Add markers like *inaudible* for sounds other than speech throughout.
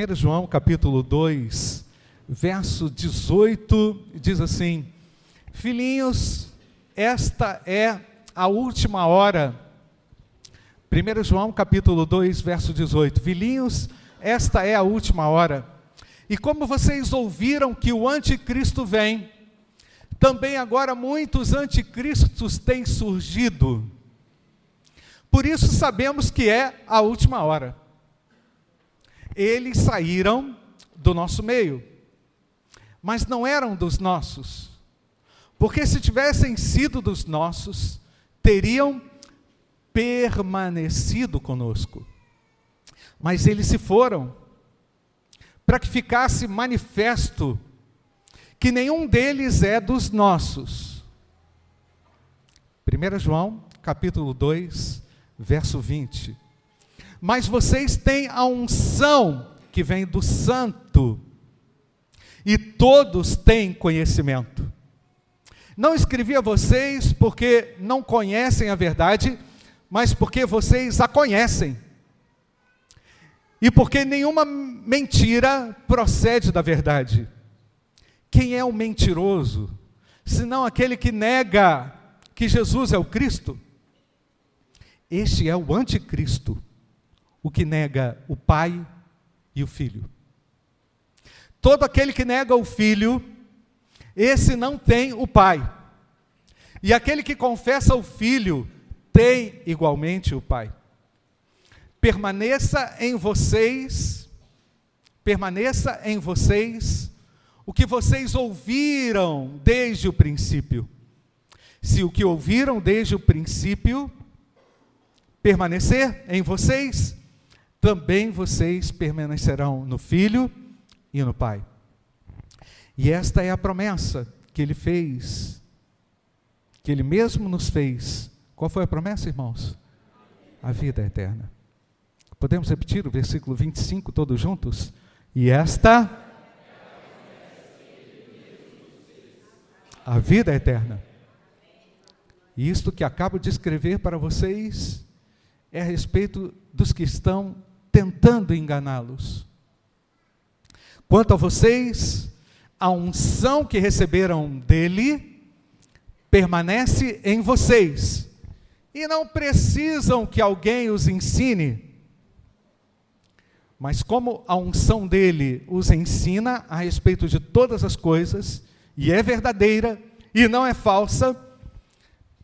1 João capítulo 2, verso 18, diz assim: Filhinhos, esta é a última hora. 1 João capítulo 2, verso 18: Filhinhos, esta é a última hora. E como vocês ouviram que o anticristo vem, também agora muitos anticristos têm surgido. Por isso sabemos que é a última hora. Eles saíram do nosso meio, mas não eram dos nossos. Porque se tivessem sido dos nossos, teriam permanecido conosco. Mas eles se foram, para que ficasse manifesto que nenhum deles é dos nossos. 1 João, capítulo 2, verso 20. Mas vocês têm a unção que vem do Santo, e todos têm conhecimento. Não escrevi a vocês porque não conhecem a verdade, mas porque vocês a conhecem. E porque nenhuma mentira procede da verdade. Quem é o mentiroso, senão aquele que nega que Jesus é o Cristo? Este é o anticristo, o que nega o Pai e o Filho. Todo aquele que nega o Filho, esse não tem o Pai. E aquele que confessa o Filho, tem igualmente o Pai. Permaneça em vocês, permaneça em vocês o que vocês ouviram desde o princípio. Se o que ouviram desde o princípio permanecer em vocês, também vocês permanecerão no Filho e no Pai. E esta é a promessa que ele fez, que ele mesmo nos fez. Qual foi a promessa, irmãos? A vida eterna. Podemos repetir o versículo 25 todos juntos? E esta a vida eterna. E isto que acabo de escrever para vocês é a respeito dos que estão tentando enganá-los. Quanto a vocês, a unção que receberam dele permanece em vocês e não precisam que alguém os ensine. Mas como a unção dele os ensina a respeito de todas as coisas, e é verdadeira e não é falsa,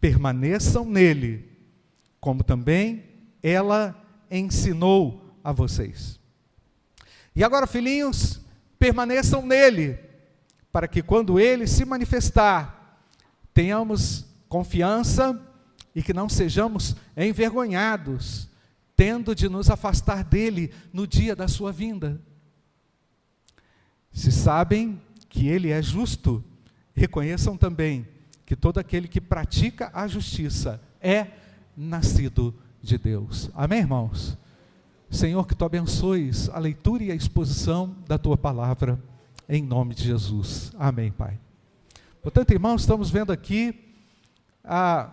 permaneçam nele, como também ela ensinou a vocês. E agora, filhinhos, permaneçam nele, para que quando ele se manifestar, tenhamos confiança e que não sejamos envergonhados, tendo de nos afastar dele no dia da sua vinda. Se sabem que ele é justo, reconheçam também que todo aquele que pratica a justiça é nascido de Deus. Amém, irmãos? Senhor, que tu abençoes a leitura e a exposição da tua palavra, em nome de Jesus. Amém, Pai. Portanto, irmãos, estamos vendo aqui a,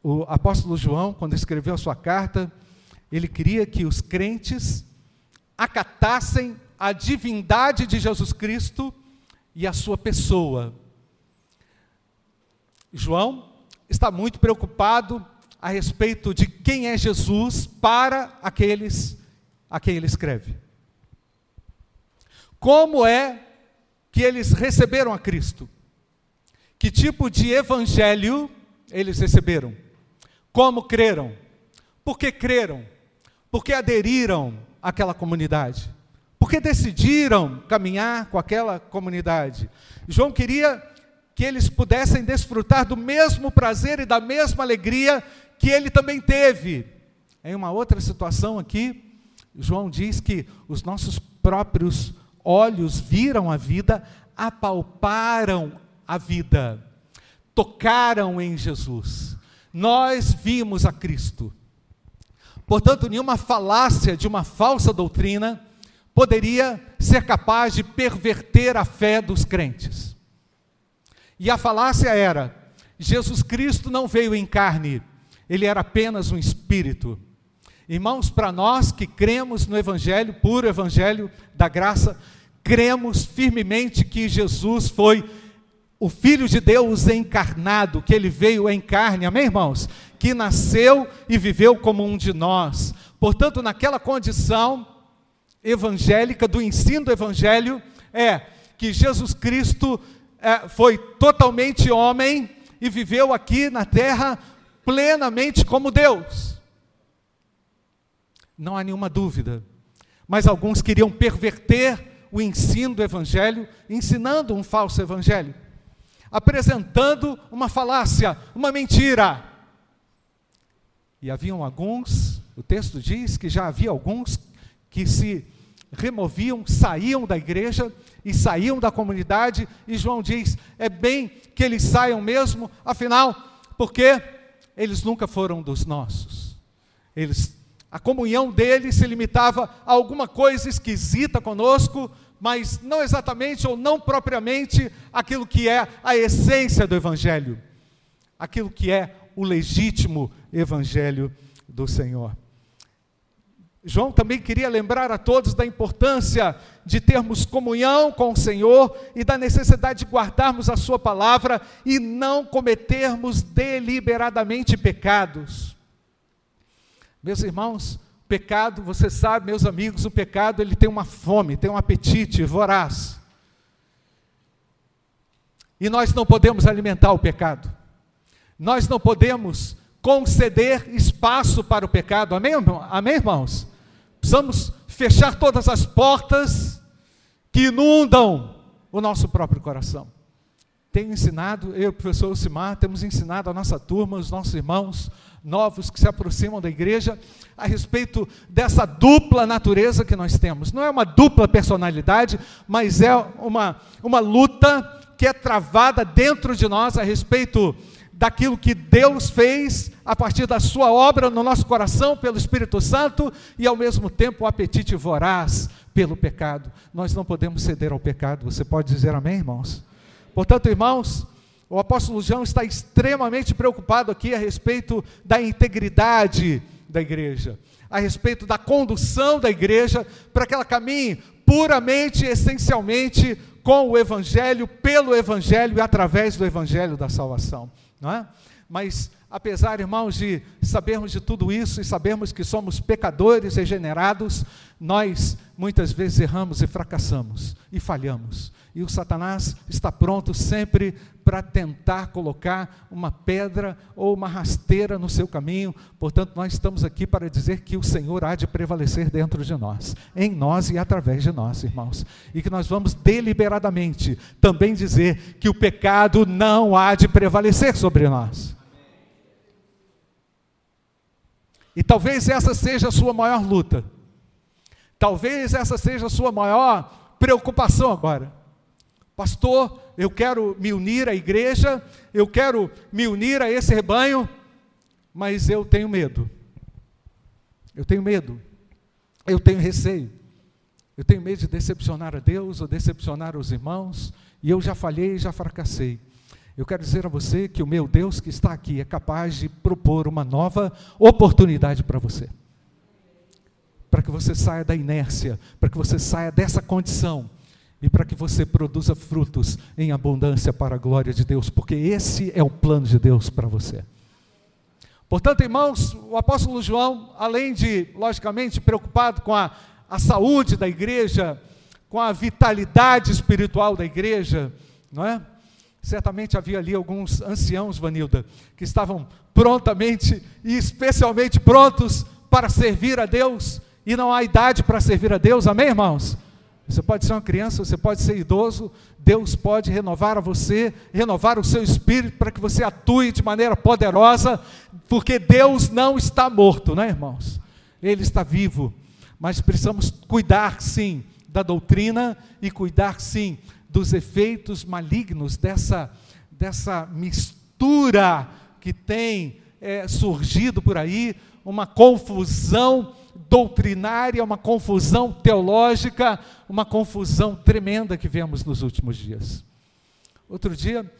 o apóstolo João, quando escreveu a sua carta, ele queria que os crentes acatassem a divindade de Jesus Cristo e a sua pessoa. João está muito preocupado a respeito de quem é Jesus para aqueles a quem ele escreve. Como é que eles receberam a Cristo? Que tipo de evangelho eles receberam? Como creram? Por que creram? Por que aderiram àquela comunidade? Porque decidiram caminhar com aquela comunidade. João queria que eles pudessem desfrutar do mesmo prazer e da mesma alegria que ele também teve. Em uma outra situação aqui, João diz que os nossos próprios olhos viram a vida, apalparam a vida, tocaram em Jesus. Nós vimos a Cristo. Portanto, nenhuma falácia de uma falsa doutrina poderia ser capaz de perverter a fé dos crentes. E a falácia era: Jesus Cristo não veio em carne, ele era apenas um espírito. Irmãos, para nós que cremos no Evangelho, puro Evangelho da graça, cremos firmemente que Jesus foi o Filho de Deus encarnado, que ele veio em carne, amém, irmãos? Que nasceu e viveu como um de nós. Portanto, naquela condição evangélica, do ensino do Evangelho, é que Jesus Cristo é, foi totalmente homem e viveu aqui na terra plenamente como Deus não há nenhuma dúvida. Mas alguns queriam perverter o ensino do Evangelho, ensinando um falso Evangelho, apresentando uma falácia, uma mentira. E haviam alguns, o texto diz que já havia alguns que se removiam, saíam da igreja e saíam da comunidade, e João diz: é bem que eles saiam mesmo, afinal, porque eles nunca foram dos nossos, eles a comunhão dele se limitava a alguma coisa esquisita conosco, mas não exatamente ou não propriamente aquilo que é a essência do Evangelho, aquilo que é o legítimo Evangelho do Senhor. João também queria lembrar a todos da importância de termos comunhão com o Senhor e da necessidade de guardarmos a Sua palavra e não cometermos deliberadamente pecados. Meus irmãos, pecado, você sabe, meus amigos, o pecado ele tem uma fome, tem um apetite voraz. E nós não podemos alimentar o pecado. Nós não podemos conceder espaço para o pecado. Amém, Amém irmãos? Precisamos fechar todas as portas que inundam o nosso próprio coração. Tenho ensinado, eu e o professor Simar, temos ensinado a nossa turma, os nossos irmãos, novos que se aproximam da igreja, a respeito dessa dupla natureza que nós temos. Não é uma dupla personalidade, mas é uma, uma luta que é travada dentro de nós a respeito daquilo que Deus fez a partir da sua obra no nosso coração pelo Espírito Santo e ao mesmo tempo o apetite voraz pelo pecado. Nós não podemos ceder ao pecado. Você pode dizer amém, irmãos? Portanto, irmãos, o apóstolo João está extremamente preocupado aqui a respeito da integridade da igreja, a respeito da condução da igreja para que ela caminhe puramente, essencialmente com o evangelho, pelo evangelho e através do evangelho da salvação, não é? Mas apesar, irmãos, de sabermos de tudo isso e sabermos que somos pecadores regenerados, nós muitas vezes erramos e fracassamos e falhamos. E o Satanás está pronto sempre para tentar colocar uma pedra ou uma rasteira no seu caminho. Portanto, nós estamos aqui para dizer que o Senhor há de prevalecer dentro de nós, em nós e através de nós, irmãos. E que nós vamos deliberadamente também dizer que o pecado não há de prevalecer sobre nós. E talvez essa seja a sua maior luta. Talvez essa seja a sua maior preocupação agora. Pastor, eu quero me unir à igreja, eu quero me unir a esse rebanho, mas eu tenho medo. Eu tenho medo. Eu tenho receio. Eu tenho medo de decepcionar a Deus ou decepcionar os irmãos, e eu já falhei já fracassei. Eu quero dizer a você que o meu Deus que está aqui é capaz de propor uma nova oportunidade para você. Para que você saia da inércia, para que você saia dessa condição e para que você produza frutos em abundância para a glória de Deus, porque esse é o plano de Deus para você. Portanto, irmãos, o apóstolo João, além de, logicamente, preocupado com a, a saúde da igreja, com a vitalidade espiritual da igreja, não é? Certamente havia ali alguns anciãos, Vanilda, que estavam prontamente e especialmente prontos para servir a Deus, e não há idade para servir a Deus, amém, irmãos? Você pode ser uma criança, você pode ser idoso, Deus pode renovar a você, renovar o seu espírito para que você atue de maneira poderosa, porque Deus não está morto, né, irmãos? Ele está vivo, mas precisamos cuidar sim da doutrina e cuidar sim dos efeitos malignos dessa, dessa mistura que tem é, surgido por aí, uma confusão doutrinária, uma confusão teológica, uma confusão tremenda que vemos nos últimos dias. Outro dia,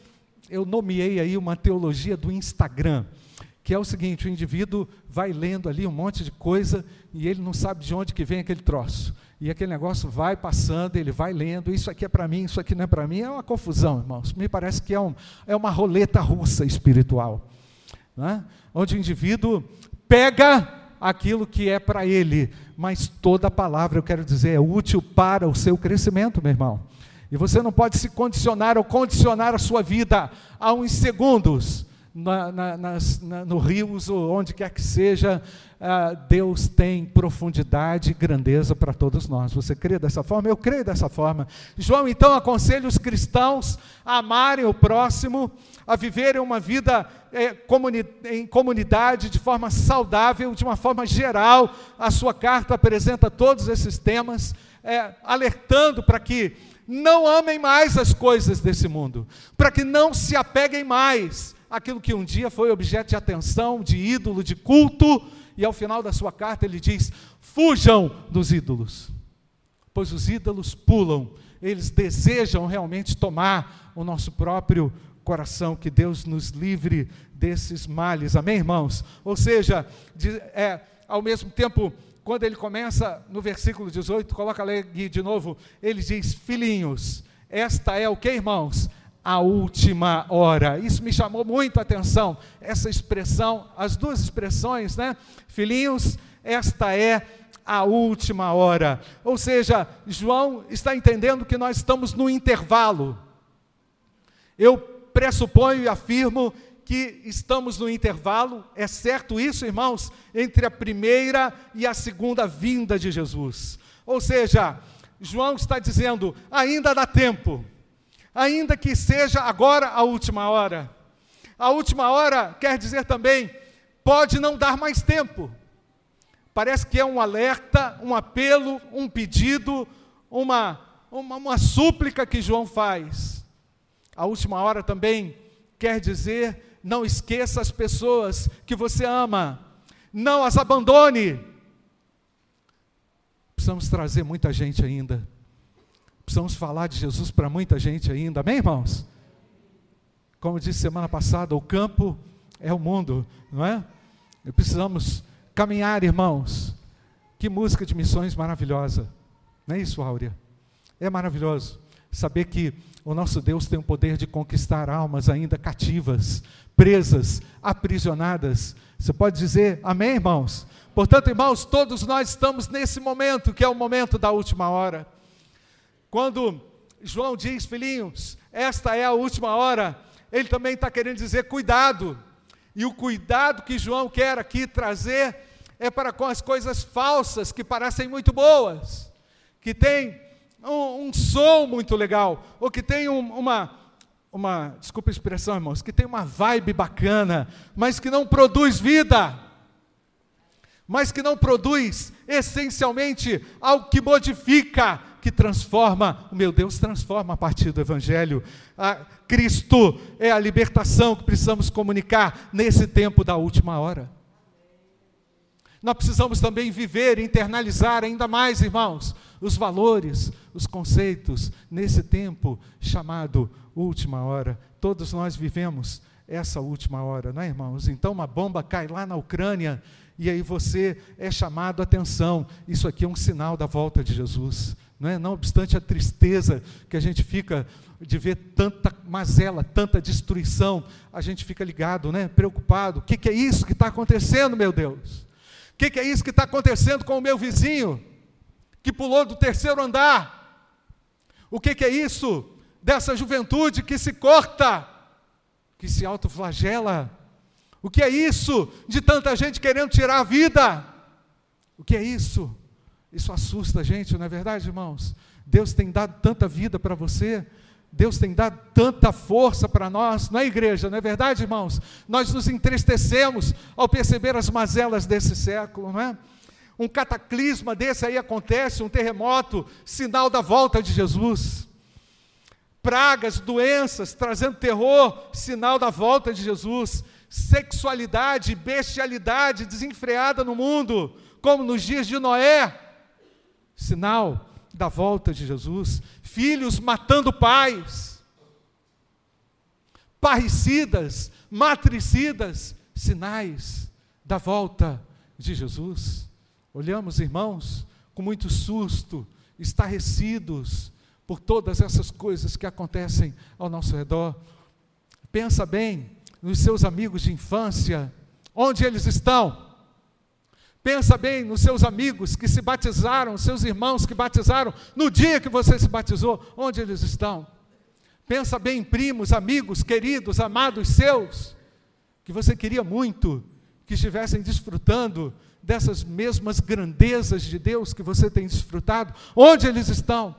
eu nomeei aí uma teologia do Instagram, que é o seguinte: o indivíduo vai lendo ali um monte de coisa e ele não sabe de onde que vem aquele troço. E aquele negócio vai passando, ele vai lendo, isso aqui é para mim, isso aqui não é para mim, é uma confusão, irmãos. Me parece que é, um, é uma roleta russa espiritual. Né? Onde o indivíduo pega aquilo que é para ele, mas toda palavra, eu quero dizer, é útil para o seu crescimento, meu irmão. E você não pode se condicionar ou condicionar a sua vida a uns segundos na, na, nas, na, no rios ou onde quer que seja, ah, Deus tem profundidade e grandeza para todos nós. Você crê dessa forma? Eu creio dessa forma. João então aconselha os cristãos a amarem o próximo, a viverem uma vida é, comuni em comunidade de forma saudável, de uma forma geral. A sua carta apresenta todos esses temas, é, alertando para que não amem mais as coisas desse mundo, para que não se apeguem mais aquilo que um dia foi objeto de atenção, de ídolo, de culto, e ao final da sua carta ele diz: fujam dos ídolos, pois os ídolos pulam, eles desejam realmente tomar o nosso próprio coração, que Deus nos livre desses males, amém, irmãos? Ou seja, de, é, ao mesmo tempo, quando ele começa no versículo 18, coloca ali de novo, ele diz: Filhinhos, esta é o que, irmãos? A última hora. Isso me chamou muito a atenção, essa expressão, as duas expressões, né? Filhinhos, esta é a última hora. Ou seja, João está entendendo que nós estamos no intervalo. Eu pressuponho e afirmo que estamos no intervalo, é certo isso, irmãos, entre a primeira e a segunda vinda de Jesus. Ou seja, João está dizendo: ainda dá tempo ainda que seja agora a última hora. A última hora quer dizer também, pode não dar mais tempo. Parece que é um alerta, um apelo, um pedido, uma, uma, uma súplica que João faz. A última hora também quer dizer, não esqueça as pessoas que você ama, não as abandone. Precisamos trazer muita gente ainda Precisamos falar de Jesus para muita gente ainda, amém, irmãos? Como disse semana passada, o campo é o mundo, não é? E precisamos caminhar, irmãos. Que música de missões maravilhosa, não é isso, Áurea? É maravilhoso saber que o nosso Deus tem o poder de conquistar almas ainda cativas, presas, aprisionadas. Você pode dizer amém, irmãos? Portanto, irmãos, todos nós estamos nesse momento, que é o momento da última hora. Quando João diz, filhinhos, esta é a última hora, ele também está querendo dizer cuidado. E o cuidado que João quer aqui trazer é para com as coisas falsas que parecem muito boas, que tem um, um som muito legal, ou que tem um, uma, uma, desculpa a expressão, irmãos, que tem uma vibe bacana, mas que não produz vida, mas que não produz essencialmente algo que modifica que transforma, o meu Deus transforma a partir do Evangelho. Cristo é a libertação que precisamos comunicar nesse tempo da última hora. Nós precisamos também viver, internalizar ainda mais, irmãos, os valores, os conceitos, nesse tempo chamado última hora. Todos nós vivemos essa última hora, não é, irmãos? Então, uma bomba cai lá na Ucrânia e aí você é chamado a atenção. Isso aqui é um sinal da volta de Jesus. Não, é? não obstante a tristeza que a gente fica de ver tanta mazela, tanta destruição, a gente fica ligado, né? preocupado. O que, que é isso que está acontecendo, meu Deus? O que, que é isso que está acontecendo com o meu vizinho, que pulou do terceiro andar? O que, que é isso dessa juventude que se corta, que se autoflagela? O que é isso de tanta gente querendo tirar a vida? O que é isso? Isso assusta a gente, não é verdade, irmãos? Deus tem dado tanta vida para você, Deus tem dado tanta força para nós, não é igreja, não é verdade, irmãos? Nós nos entristecemos ao perceber as mazelas desse século, não é? Um cataclisma desse aí acontece, um terremoto, sinal da volta de Jesus. Pragas, doenças, trazendo terror, sinal da volta de Jesus. Sexualidade, bestialidade desenfreada no mundo, como nos dias de Noé, sinal da volta de Jesus, filhos matando pais, parricidas, matricidas, sinais da volta de Jesus. Olhamos, irmãos, com muito susto, estarrecidos por todas essas coisas que acontecem ao nosso redor. Pensa bem nos seus amigos de infância, onde eles estão? Pensa bem nos seus amigos que se batizaram, seus irmãos que batizaram no dia que você se batizou, onde eles estão? Pensa bem em primos, amigos, queridos, amados seus, que você queria muito que estivessem desfrutando dessas mesmas grandezas de Deus que você tem desfrutado, onde eles estão?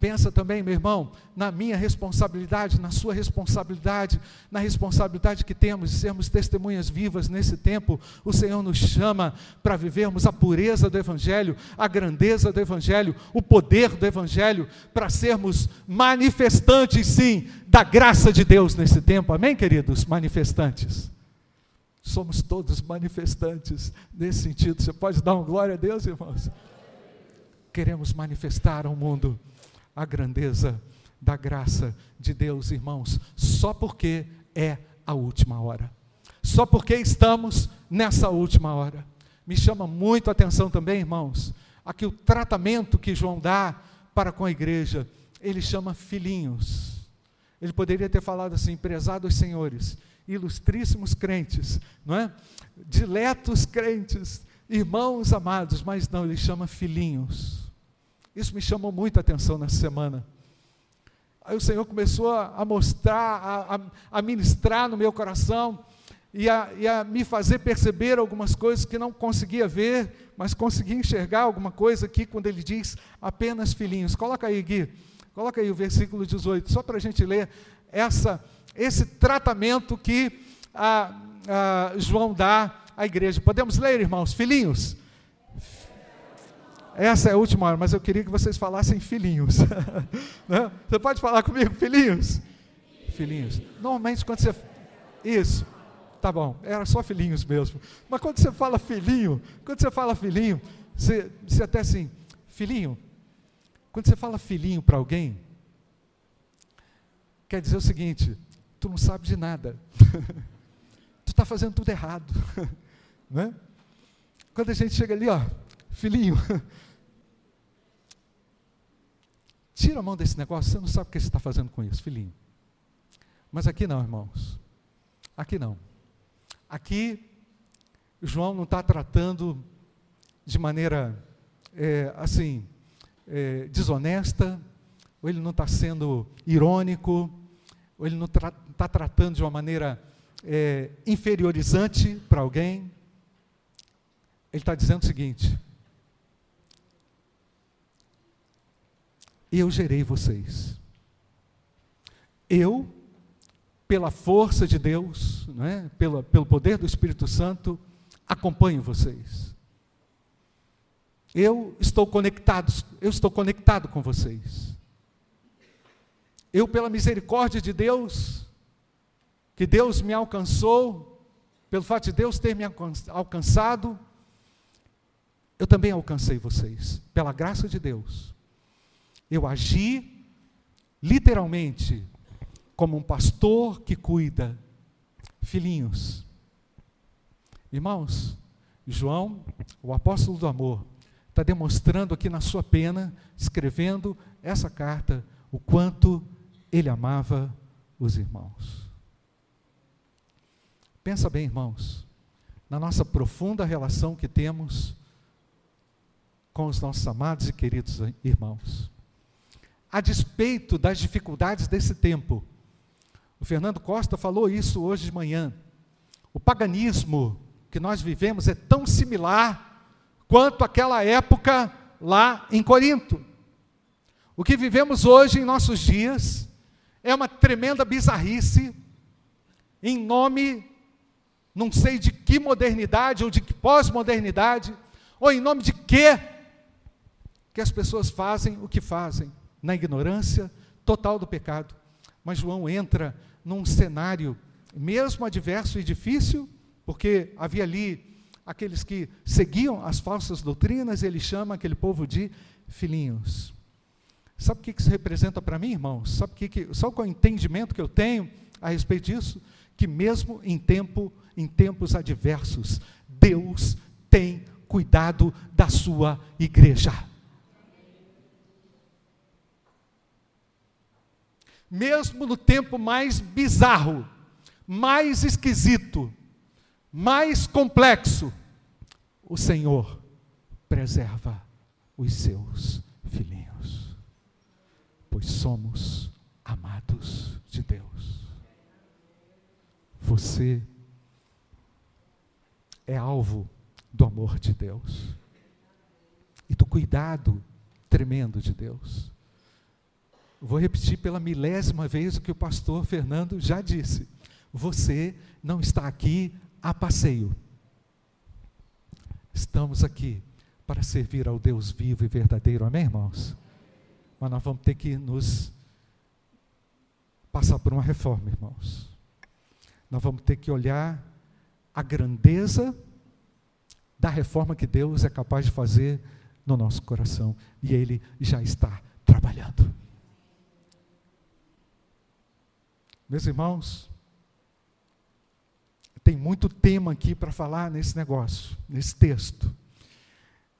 Pensa também, meu irmão, na minha responsabilidade, na sua responsabilidade, na responsabilidade que temos de sermos testemunhas vivas nesse tempo. O Senhor nos chama para vivermos a pureza do Evangelho, a grandeza do Evangelho, o poder do Evangelho, para sermos manifestantes, sim, da graça de Deus nesse tempo. Amém, queridos? Manifestantes. Somos todos manifestantes nesse sentido. Você pode dar uma glória a Deus, irmãos? Queremos manifestar ao mundo a grandeza da graça de Deus, irmãos, só porque é a última hora. Só porque estamos nessa última hora. Me chama muito a atenção também, irmãos, aqui o tratamento que João dá para com a igreja, ele chama filhinhos. Ele poderia ter falado assim, prezados senhores, ilustríssimos crentes, não é? Diletos crentes, irmãos amados, mas não, ele chama filhinhos. Isso me chamou muita atenção nessa semana. Aí o Senhor começou a, mostrar, a, a, a, ministrar no meu coração e a, e a me fazer perceber algumas coisas que não conseguia ver, mas conseguia enxergar alguma coisa aqui quando ele diz apenas filhinhos. Coloca aí, Gui, coloca aí o versículo 18, só para a gente ler essa, esse tratamento que a, a João dá à igreja. Podemos ler, irmãos? Filhinhos, essa é a última hora, mas eu queria que vocês falassem filhinhos. *laughs* né? Você pode falar comigo, filhinhos? Filhinhos. Normalmente quando você. Isso. Tá bom, era só filhinhos mesmo. Mas quando você fala filhinho, quando você fala filhinho, você, você até assim, filhinho. Quando você fala filhinho para alguém, quer dizer o seguinte: tu não sabe de nada. *laughs* tu está fazendo tudo errado. *laughs* né? Quando a gente chega ali, ó, filhinho, *laughs* tira a mão desse negócio, você não sabe o que você está fazendo com isso, filhinho. Mas aqui não, irmãos. Aqui não. Aqui, João não está tratando de maneira, é, assim, é, desonesta, ou ele não está sendo irônico, ou ele não está tra tratando de uma maneira é, inferiorizante para alguém. Ele está dizendo o seguinte: eu gerei vocês. Eu, pela força de Deus, é? pelo, pelo poder do Espírito Santo, acompanho vocês. Eu estou conectado, eu estou conectado com vocês. Eu, pela misericórdia de Deus, que Deus me alcançou, pelo fato de Deus ter me alcançado, eu também alcancei vocês, pela graça de Deus. Eu agi literalmente como um pastor que cuida filhinhos. Irmãos, João, o apóstolo do amor, está demonstrando aqui na sua pena, escrevendo essa carta, o quanto ele amava os irmãos. Pensa bem, irmãos, na nossa profunda relação que temos com os nossos amados e queridos irmãos a despeito das dificuldades desse tempo. O Fernando Costa falou isso hoje de manhã. O paganismo que nós vivemos é tão similar quanto aquela época lá em Corinto. O que vivemos hoje em nossos dias é uma tremenda bizarrice em nome, não sei de que modernidade ou de que pós-modernidade, ou em nome de que que as pessoas fazem o que fazem na ignorância total do pecado. Mas João entra num cenário, mesmo adverso e difícil, porque havia ali aqueles que seguiam as falsas doutrinas, ele chama aquele povo de filhinhos. Sabe o que isso representa para mim, irmãos? Sabe, que, que, sabe qual é o entendimento que eu tenho a respeito disso? que mesmo em tempo em tempos adversos, Deus tem cuidado da sua igreja. Mesmo no tempo mais bizarro, mais esquisito, mais complexo, o Senhor preserva os seus filhinhos, pois somos amados de Deus. Você é alvo do amor de Deus e do cuidado tremendo de Deus. Vou repetir pela milésima vez o que o pastor Fernando já disse. Você não está aqui a passeio. Estamos aqui para servir ao Deus vivo e verdadeiro, amém, irmãos? Mas nós vamos ter que nos passar por uma reforma, irmãos. Nós vamos ter que olhar a grandeza da reforma que Deus é capaz de fazer no nosso coração. E Ele já está trabalhando. Meus irmãos, tem muito tema aqui para falar nesse negócio, nesse texto.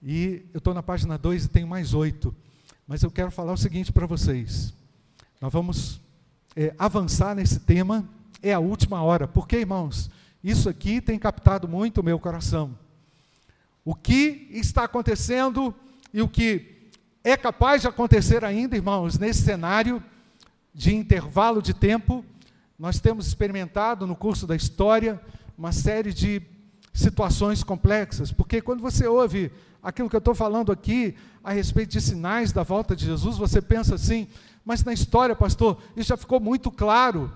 E eu estou na página 2 e tenho mais oito. Mas eu quero falar o seguinte para vocês. Nós vamos é, avançar nesse tema, é a última hora. Porque, irmãos, isso aqui tem captado muito o meu coração. O que está acontecendo e o que é capaz de acontecer ainda, irmãos, nesse cenário de intervalo de tempo, nós temos experimentado no curso da história uma série de situações complexas, porque quando você ouve aquilo que eu estou falando aqui a respeito de sinais da volta de Jesus, você pensa assim, mas na história, pastor, isso já ficou muito claro,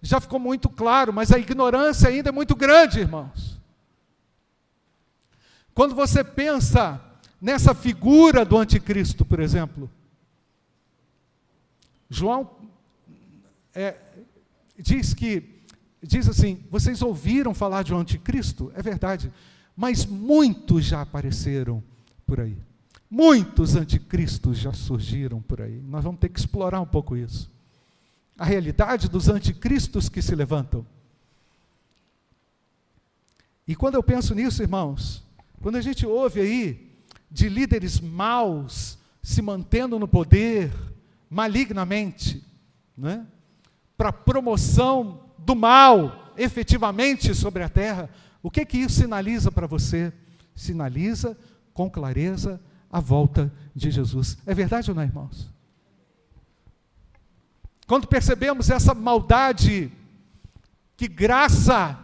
já ficou muito claro, mas a ignorância ainda é muito grande, irmãos. Quando você pensa nessa figura do anticristo, por exemplo, João é, diz que, diz assim: vocês ouviram falar de um anticristo? É verdade, mas muitos já apareceram por aí. Muitos anticristos já surgiram por aí. Nós vamos ter que explorar um pouco isso. A realidade dos anticristos que se levantam. E quando eu penso nisso, irmãos, quando a gente ouve aí de líderes maus se mantendo no poder malignamente, né? Para promoção do mal efetivamente sobre a terra, o que que isso sinaliza para você? Sinaliza com clareza a volta de Jesus. É verdade ou não, irmãos? Quando percebemos essa maldade que graça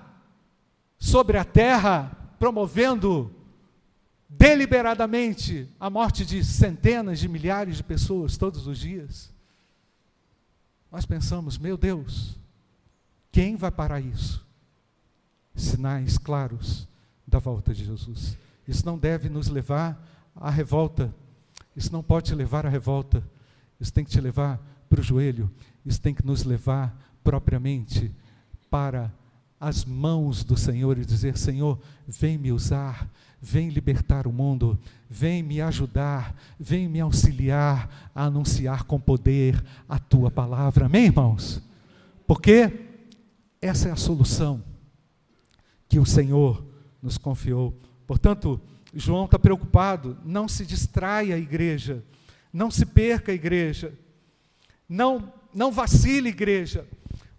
sobre a terra, promovendo deliberadamente a morte de centenas de milhares de pessoas todos os dias, nós pensamos, meu Deus, quem vai parar isso? Sinais claros da volta de Jesus. Isso não deve nos levar à revolta. Isso não pode te levar à revolta. Isso tem que te levar para o joelho. Isso tem que nos levar propriamente para as mãos do Senhor e dizer: Senhor, vem me usar, vem libertar o mundo, vem me ajudar, vem me auxiliar a anunciar com poder a tua palavra. Amém, irmãos? Porque essa é a solução que o Senhor nos confiou. Portanto, João está preocupado, não se distraia a igreja, não se perca a igreja, não, não vacile, igreja.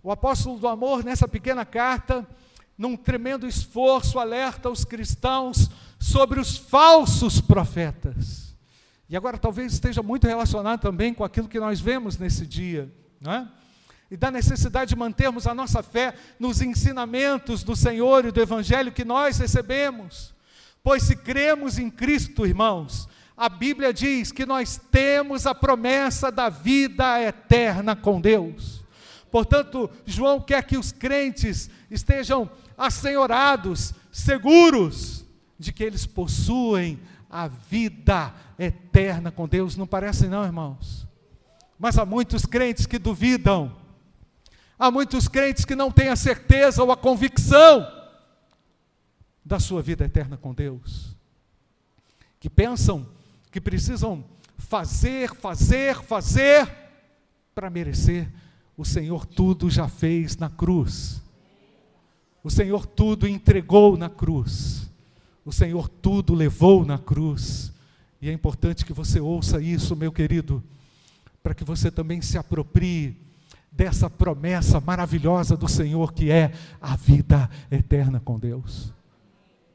O apóstolo do amor, nessa pequena carta, num tremendo esforço, alerta os cristãos sobre os falsos profetas. E agora talvez esteja muito relacionado também com aquilo que nós vemos nesse dia, não é? E da necessidade de mantermos a nossa fé nos ensinamentos do Senhor e do Evangelho que nós recebemos. Pois se cremos em Cristo, irmãos, a Bíblia diz que nós temos a promessa da vida eterna com Deus. Portanto, João quer que os crentes estejam assenhorados, seguros de que eles possuem a vida eterna com Deus. Não parece, não, irmãos? Mas há muitos crentes que duvidam, há muitos crentes que não têm a certeza ou a convicção da sua vida eterna com Deus, que pensam que precisam fazer, fazer, fazer para merecer o Senhor tudo já fez na cruz. O Senhor tudo entregou na cruz. O Senhor tudo levou na cruz. E é importante que você ouça isso, meu querido, para que você também se aproprie dessa promessa maravilhosa do Senhor que é a vida eterna com Deus.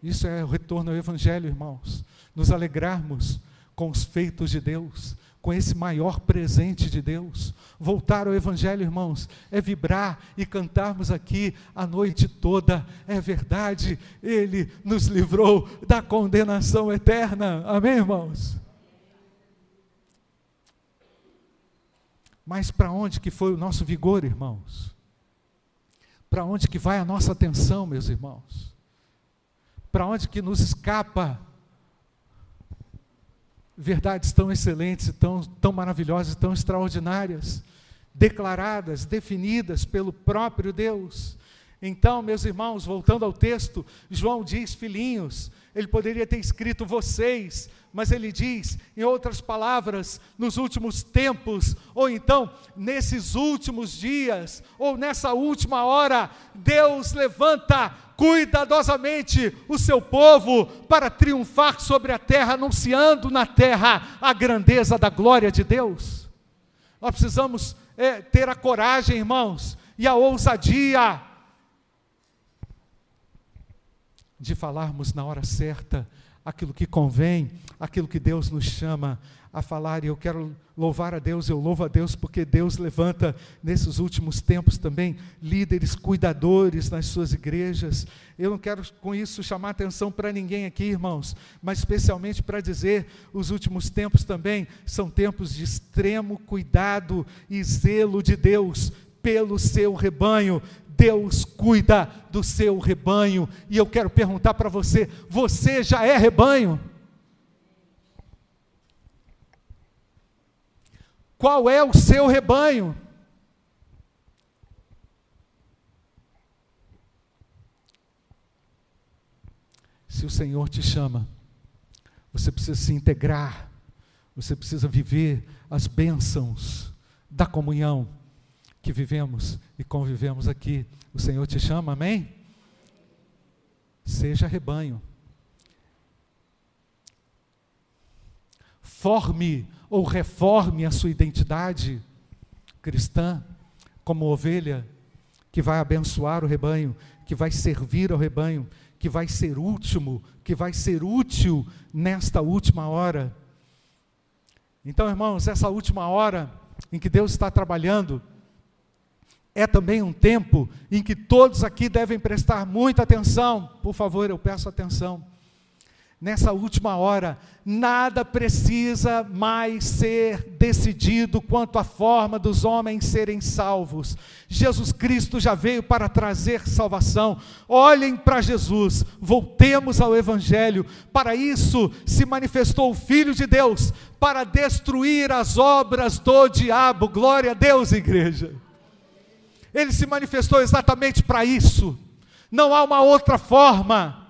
Isso é o retorno ao Evangelho, irmãos. Nos alegrarmos com os feitos de Deus, com esse maior presente de Deus. Voltar ao Evangelho, irmãos, é vibrar e cantarmos aqui a noite toda. É verdade, Ele nos livrou da condenação eterna. Amém, irmãos? Mas para onde que foi o nosso vigor, irmãos? Para onde que vai a nossa atenção, meus irmãos? Para onde que nos escapa verdades tão excelentes, tão, tão maravilhosas, tão extraordinárias, declaradas, definidas pelo próprio Deus. Então, meus irmãos, voltando ao texto, João diz: filhinhos, ele poderia ter escrito vocês, mas ele diz, em outras palavras, nos últimos tempos, ou então nesses últimos dias, ou nessa última hora, Deus levanta cuidadosamente o seu povo para triunfar sobre a terra, anunciando na terra a grandeza da glória de Deus. Nós precisamos é, ter a coragem, irmãos, e a ousadia de falarmos na hora certa aquilo que convém, aquilo que Deus nos chama a falar, e eu quero louvar a Deus, eu louvo a Deus porque Deus levanta nesses últimos tempos também líderes cuidadores nas suas igrejas. Eu não quero com isso chamar atenção para ninguém aqui, irmãos, mas especialmente para dizer, os últimos tempos também são tempos de extremo cuidado e zelo de Deus pelo seu rebanho. Deus cuida do seu rebanho. E eu quero perguntar para você: você já é rebanho? Qual é o seu rebanho? Se o Senhor te chama, você precisa se integrar, você precisa viver as bênçãos da comunhão que vivemos e convivemos aqui. O Senhor te chama, amém? Seja rebanho. Forme ou reforme a sua identidade cristã como ovelha que vai abençoar o rebanho, que vai servir ao rebanho, que vai ser último, que vai ser útil nesta última hora. Então, irmãos, essa última hora em que Deus está trabalhando, é também um tempo em que todos aqui devem prestar muita atenção. Por favor, eu peço atenção. Nessa última hora, nada precisa mais ser decidido quanto à forma dos homens serem salvos. Jesus Cristo já veio para trazer salvação. Olhem para Jesus, voltemos ao Evangelho. Para isso se manifestou o Filho de Deus, para destruir as obras do diabo. Glória a Deus, igreja. Ele se manifestou exatamente para isso. Não há uma outra forma.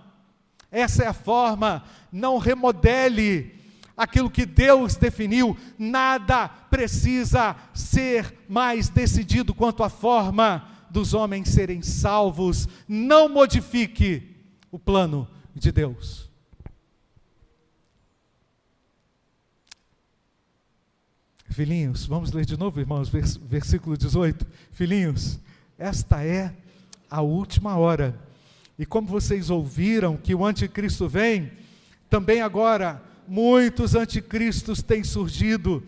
Essa é a forma. Não remodele aquilo que Deus definiu. Nada precisa ser mais decidido quanto à forma dos homens serem salvos. Não modifique o plano de Deus. Filhinhos, vamos ler de novo, irmãos, versículo 18. Filhinhos, esta é a última hora. E como vocês ouviram que o anticristo vem, também agora muitos anticristos têm surgido.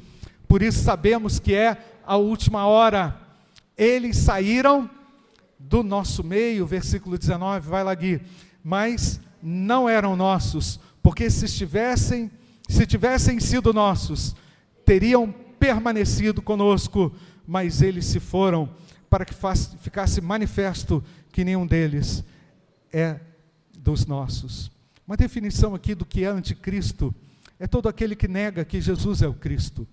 Por isso sabemos que é a última hora. Eles saíram do nosso meio, versículo 19, vai lá Gui, mas não eram nossos, porque se estivessem, se tivessem sido nossos, teriam permanecido conosco, mas eles se foram para que ficasse manifesto que nenhum deles é dos nossos. Uma definição aqui do que é anticristo é todo aquele que nega que Jesus é o Cristo.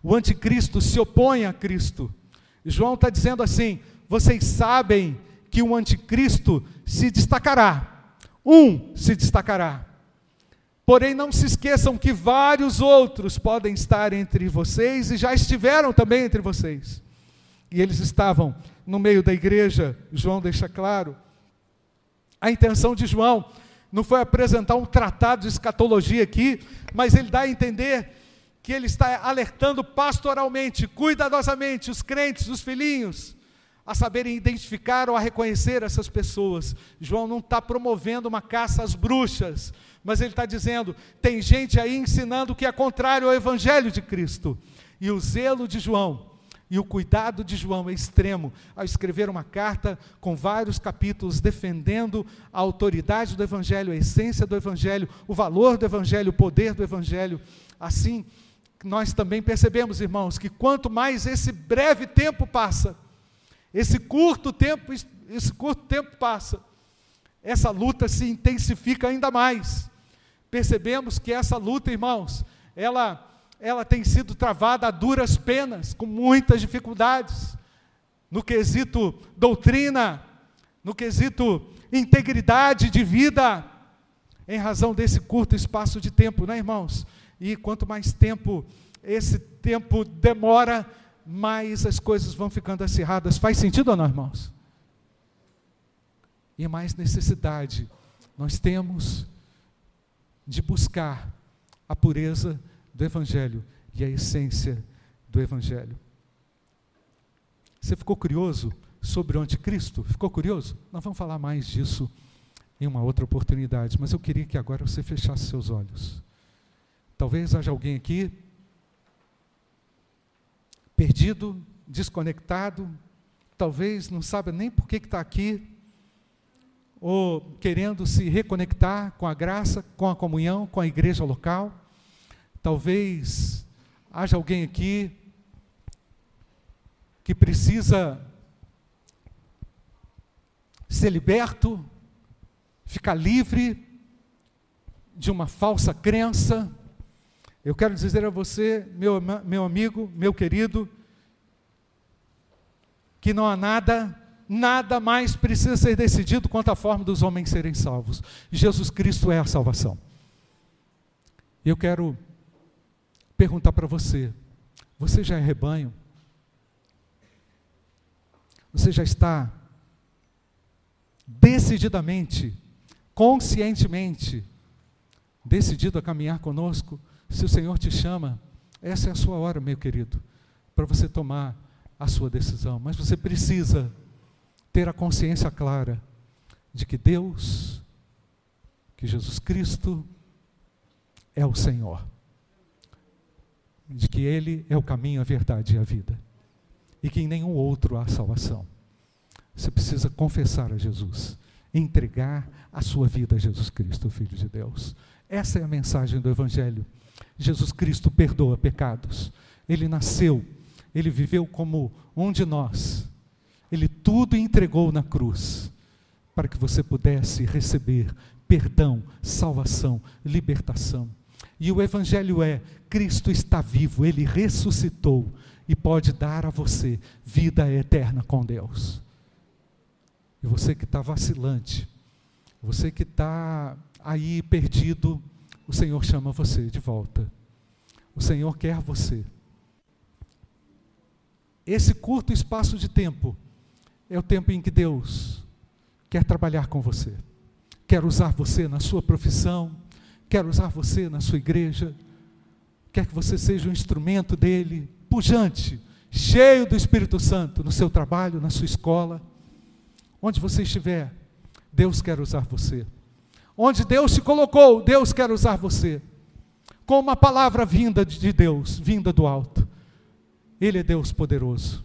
O anticristo se opõe a Cristo. João está dizendo assim: vocês sabem que o anticristo se destacará. Um se destacará. Porém, não se esqueçam que vários outros podem estar entre vocês e já estiveram também entre vocês. e eles estavam no meio da igreja, João deixa claro. A intenção de João não foi apresentar um tratado de escatologia aqui, mas ele dá a entender que ele está alertando pastoralmente, cuidadosamente, os crentes, os filhinhos, a saberem identificar ou a reconhecer essas pessoas. João não está promovendo uma caça às bruxas, mas ele está dizendo: tem gente aí ensinando que é contrário ao Evangelho de Cristo. E o zelo de João e o cuidado de João é extremo ao escrever uma carta com vários capítulos defendendo a autoridade do Evangelho, a essência do Evangelho, o valor do Evangelho, o poder do Evangelho. Assim, nós também percebemos, irmãos, que quanto mais esse breve tempo passa, esse curto tempo, esse curto tempo passa, essa luta se intensifica ainda mais. Percebemos que essa luta, irmãos, ela ela tem sido travada a duras penas, com muitas dificuldades, no quesito doutrina, no quesito integridade de vida, em razão desse curto espaço de tempo, né, irmãos? E quanto mais tempo esse tempo demora, mais as coisas vão ficando acirradas. Faz sentido ou não, irmãos? E mais necessidade nós temos de buscar a pureza do Evangelho e a essência do Evangelho. Você ficou curioso sobre o anticristo? Ficou curioso? Nós vamos falar mais disso em uma outra oportunidade, mas eu queria que agora você fechasse seus olhos. Talvez haja alguém aqui perdido, desconectado, talvez não sabe nem por que está aqui, ou querendo se reconectar com a graça, com a comunhão, com a igreja local. Talvez haja alguém aqui que precisa ser liberto, ficar livre de uma falsa crença. Eu quero dizer a você, meu, meu amigo, meu querido, que não há nada, nada mais precisa ser decidido quanto à forma dos homens serem salvos. Jesus Cristo é a salvação. Eu quero perguntar para você: você já é rebanho? Você já está decididamente, conscientemente, decidido a caminhar conosco? Se o Senhor te chama, essa é a sua hora, meu querido, para você tomar a sua decisão. Mas você precisa ter a consciência clara de que Deus, que Jesus Cristo, é o Senhor de que Ele é o caminho, a verdade e a vida, e que em nenhum outro há salvação. Você precisa confessar a Jesus, entregar a sua vida a Jesus Cristo, Filho de Deus. Essa é a mensagem do Evangelho. Jesus Cristo perdoa pecados. Ele nasceu, ele viveu como um de nós. Ele tudo entregou na cruz para que você pudesse receber perdão, salvação, libertação. E o Evangelho é: Cristo está vivo, ele ressuscitou e pode dar a você vida eterna com Deus. E você que está vacilante, você que está aí perdido, o Senhor chama você de volta. O Senhor quer você. Esse curto espaço de tempo é o tempo em que Deus quer trabalhar com você, quer usar você na sua profissão, quer usar você na sua igreja, quer que você seja um instrumento dele, pujante, cheio do Espírito Santo, no seu trabalho, na sua escola, onde você estiver, Deus quer usar você. Onde Deus te colocou, Deus quer usar você. Com uma palavra vinda de Deus, vinda do alto. Ele é Deus poderoso.